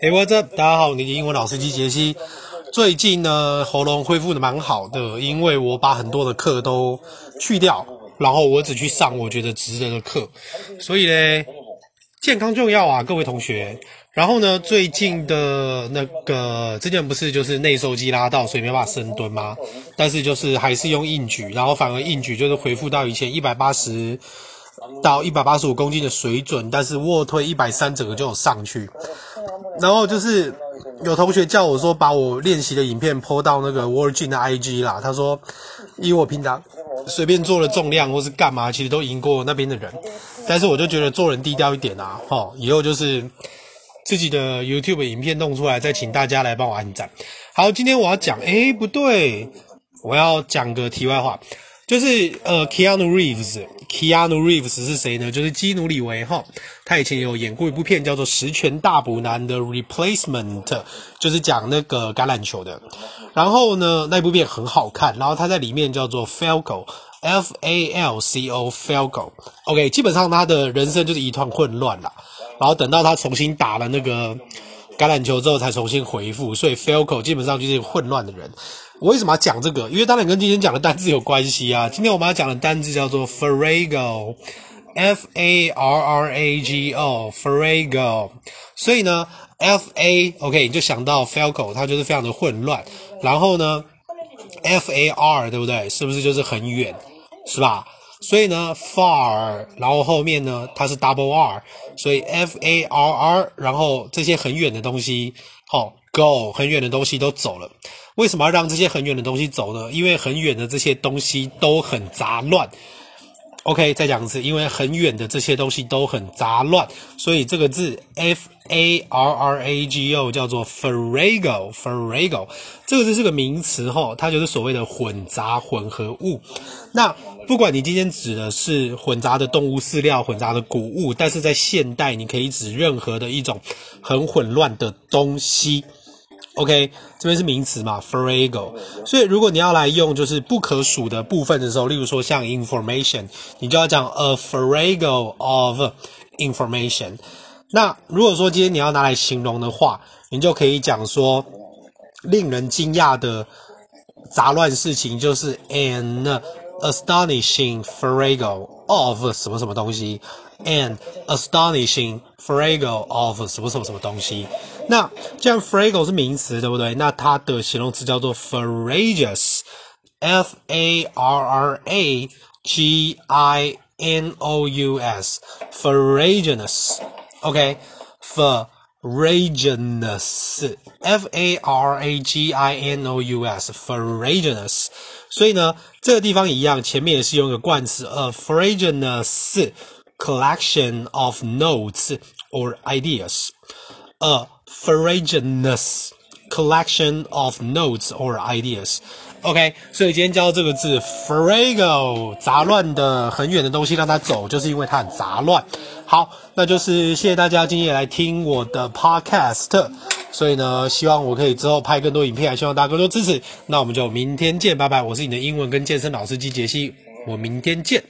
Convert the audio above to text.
Hey, what's up？大家好，你的英文老司机杰西。最近呢，喉咙恢复得蛮好的，因为我把很多的课都去掉，然后我只去上我觉得值得的课。所以呢，健康重要啊，各位同学。然后呢，最近的那个之前不是就是内收肌拉到，所以没办法深蹲吗？但是就是还是用硬举，然后反而硬举就是恢复到以前一百八十到一百八十五公斤的水准，但是卧推一百三整个就有上去。然后就是有同学叫我说把我练习的影片 po 到那个 Word Gym 的 IG 啦。他说，以我平常随便做的重量或是干嘛，其实都赢过那边的人。但是我就觉得做人低调一点啊，吼，以后就是自己的 YouTube 影片弄出来，再请大家来帮我按赞。好，今天我要讲，诶，不对，我要讲个题外话。就是呃，Keanu Keanu Reeves 是谁呢？就是基努里维哈，他以前有演过一部片叫做《十全大补男的 Replacement》，就是讲那个橄榄球的。然后呢，那部片很好看，然后他在里面叫做 Falco，F A L C O，Falco。OK，基本上他的人生就是一团混乱啦。然后等到他重新打了那个橄榄球之后，才重新恢复。所以 Falco 基本上就是混乱的人。我为什么要讲这个？因为当然跟今天讲的单字有关系啊。今天我们要讲的单字叫做 Farrago，F A R R A G O，Farrago。所以呢，F A OK 你就想到 Falco，它就是非常的混乱。然后呢，F A R 对不对？是不是就是很远，是吧？所以呢，far，然后后面呢，它是 double R，所以 F A R R，然后这些很远的东西，好、go，很远的东西都走了。为什么要让这些很远的东西走呢？因为很远的这些东西都很杂乱。OK，再讲一次，因为很远的这些东西都很杂乱，所以这个字 F A R R A G O 叫做 Farrago。farago，这个字是个名词吼，它就是所谓的混杂混合物。那不管你今天指的是混杂的动物饲料、混杂的谷物，但是在现代你可以指任何的一种很混乱的东西。OK，这边是名词嘛，Farrago。所以如果你要来用就是不可数的部分的时候，例如说像 information，你就要讲 a farago of information。那如果说今天你要拿来形容的话，你就可以讲说令人惊讶的杂乱事情就是 an astonishing Farrago of 什么什么东西 ，an astonishing Farrago of 什么什么什么东西。那既然 Farrago 是名词，对不对？那它的形容词叫做 farrageous，F A R R A G I N O U S，farrageous，OK，farrageous，F A R A G I N O U S，farrageous。所以呢，这个地方一样，前面也是用一个冠词，a farrageous Collection of notes or ideas，a Farraginous collection of notes or ideas. OK，所以今天教这个字 “frago”，杂乱的很远的东西让它走，就是因为它很杂乱。好，那就是谢谢大家今天也来听我的 Podcast。所以呢，希望我可以之后拍更多影片，还希望大家多多支持。那我们就明天见，拜拜！我是你的英文跟健身老司机杰西，我明天见。